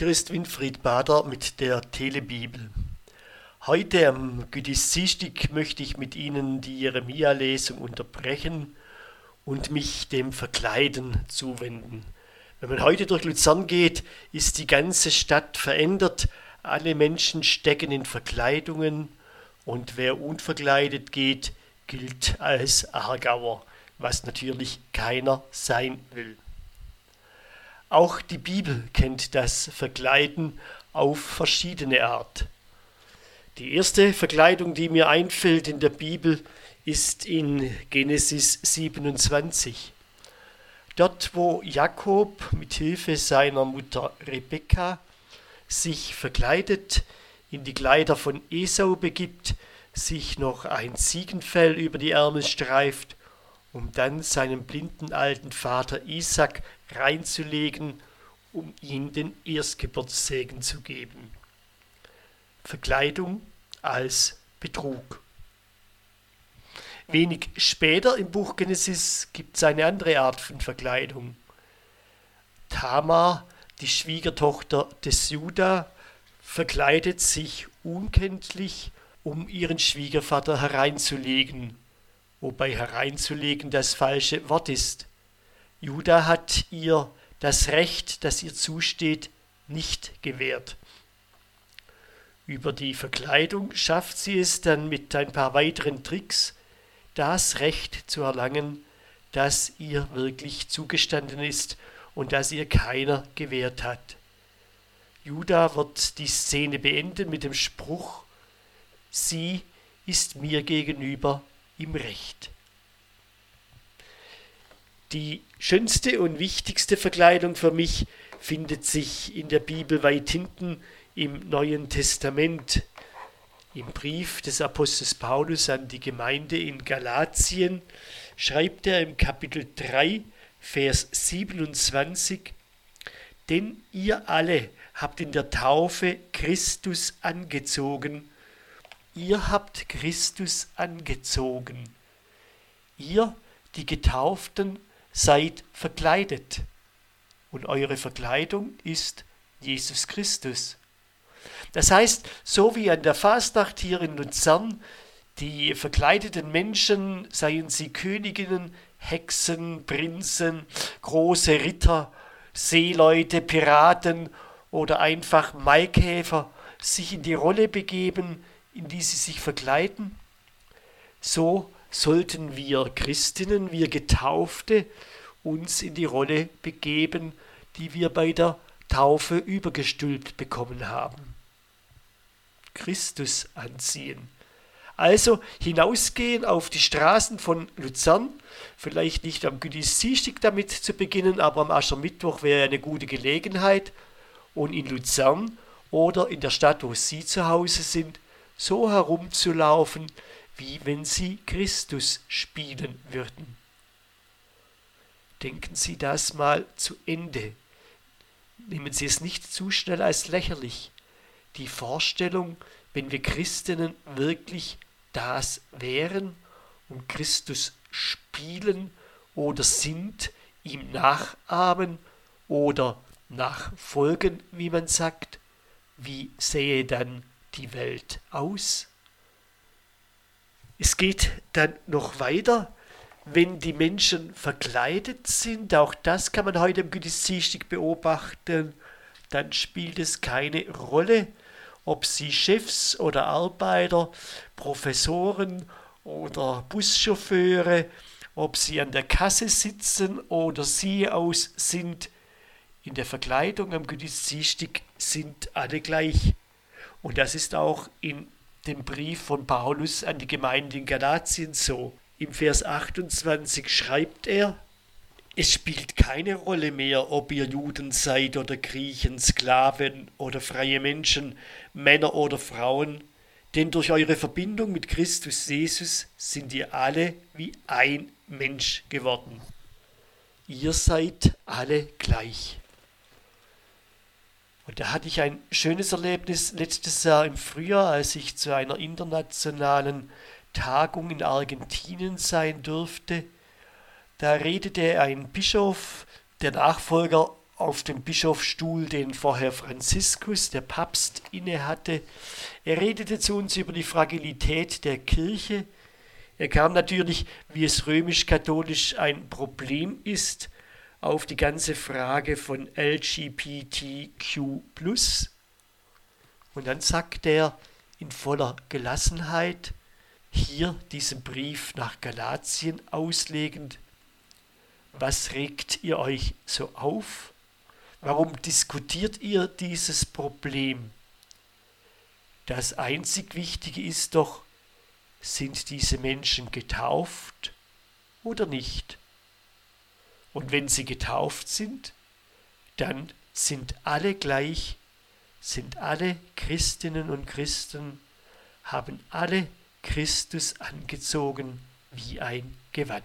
Hier ist Winfried Bader mit der Telebibel. Heute am Güdististik möchte ich mit Ihnen die Jeremia-Lesung unterbrechen und mich dem Verkleiden zuwenden. Wenn man heute durch Luzern geht, ist die ganze Stadt verändert. Alle Menschen stecken in Verkleidungen und wer unverkleidet geht, gilt als Aargauer, was natürlich keiner sein will. Auch die Bibel kennt das Verkleiden auf verschiedene Art. Die erste Verkleidung, die mir einfällt in der Bibel, ist in Genesis 27. Dort, wo Jakob mit Hilfe seiner Mutter Rebekka sich verkleidet, in die Kleider von Esau begibt, sich noch ein Ziegenfell über die Ärmel streift um dann seinem blinden alten Vater Isaac reinzulegen, um ihm den Erstgeburtssegen zu geben. Verkleidung als Betrug. Wenig später im Buch Genesis gibt es eine andere Art von Verkleidung. Tamar, die Schwiegertochter des Juda, verkleidet sich unkenntlich, um ihren Schwiegervater hereinzulegen wobei hereinzulegen das falsche Wort ist. Juda hat ihr das Recht, das ihr zusteht, nicht gewährt. Über die Verkleidung schafft sie es dann mit ein paar weiteren Tricks, das Recht zu erlangen, das ihr wirklich zugestanden ist und das ihr keiner gewährt hat. Juda wird die Szene beenden mit dem Spruch, sie ist mir gegenüber im Recht. Die schönste und wichtigste Verkleidung für mich findet sich in der Bibel weit hinten im Neuen Testament. Im Brief des Apostels Paulus an die Gemeinde in Galatien schreibt er im Kapitel 3, Vers 27, Denn ihr alle habt in der Taufe Christus angezogen, ihr habt Christus angezogen. Ihr, die Getauften, seid verkleidet. Und eure Verkleidung ist Jesus Christus. Das heißt, so wie an der Fastnacht hier in Luzern die verkleideten Menschen, seien sie Königinnen, Hexen, Prinzen, große Ritter, Seeleute, Piraten oder einfach Maikäfer, sich in die Rolle begeben, in die sie sich verkleiden, so sollten wir Christinnen, wir Getaufte, uns in die Rolle begeben, die wir bei der Taufe übergestülpt bekommen haben. Christus anziehen. Also hinausgehen auf die Straßen von Luzern, vielleicht nicht am Güdististik damit zu beginnen, aber am Aschermittwoch wäre eine gute Gelegenheit. Und in Luzern oder in der Stadt, wo Sie zu Hause sind, so herumzulaufen, wie wenn sie Christus spielen würden. Denken Sie das mal zu Ende. Nehmen Sie es nicht zu schnell als lächerlich. Die Vorstellung, wenn wir Christinnen wirklich das wären und Christus spielen oder sind, ihm nachahmen oder nachfolgen, wie man sagt, wie sähe dann die Welt aus? Es geht dann noch weiter, wenn die Menschen verkleidet sind, auch das kann man heute im Gütesdienstag beobachten, dann spielt es keine Rolle, ob sie Chefs oder Arbeiter, Professoren oder Buschauffeure, ob sie an der Kasse sitzen oder sie aus sind, in der Verkleidung am Gütesdienstag sind alle gleich. Und das ist auch in dem Brief von Paulus an die Gemeinde in Galatien so. Im Vers 28 schreibt er, es spielt keine Rolle mehr, ob ihr Juden seid oder Griechen, Sklaven oder freie Menschen, Männer oder Frauen, denn durch eure Verbindung mit Christus Jesus sind ihr alle wie ein Mensch geworden. Ihr seid alle gleich. Und da hatte ich ein schönes Erlebnis letztes Jahr im Frühjahr, als ich zu einer internationalen Tagung in Argentinien sein durfte. Da redete ein Bischof, der Nachfolger auf dem Bischofsstuhl, den vorher Franziskus, der Papst, innehatte. Er redete zu uns über die Fragilität der Kirche. Er kam natürlich, wie es römisch-katholisch ein Problem ist, auf die ganze Frage von LGBTQ. Und dann sagt er in voller Gelassenheit, hier diesen Brief nach Galatien auslegend, was regt ihr euch so auf? Warum diskutiert ihr dieses Problem? Das einzig Wichtige ist doch, sind diese Menschen getauft oder nicht? Und wenn sie getauft sind, dann sind alle gleich, sind alle Christinnen und Christen, haben alle Christus angezogen wie ein Gewand.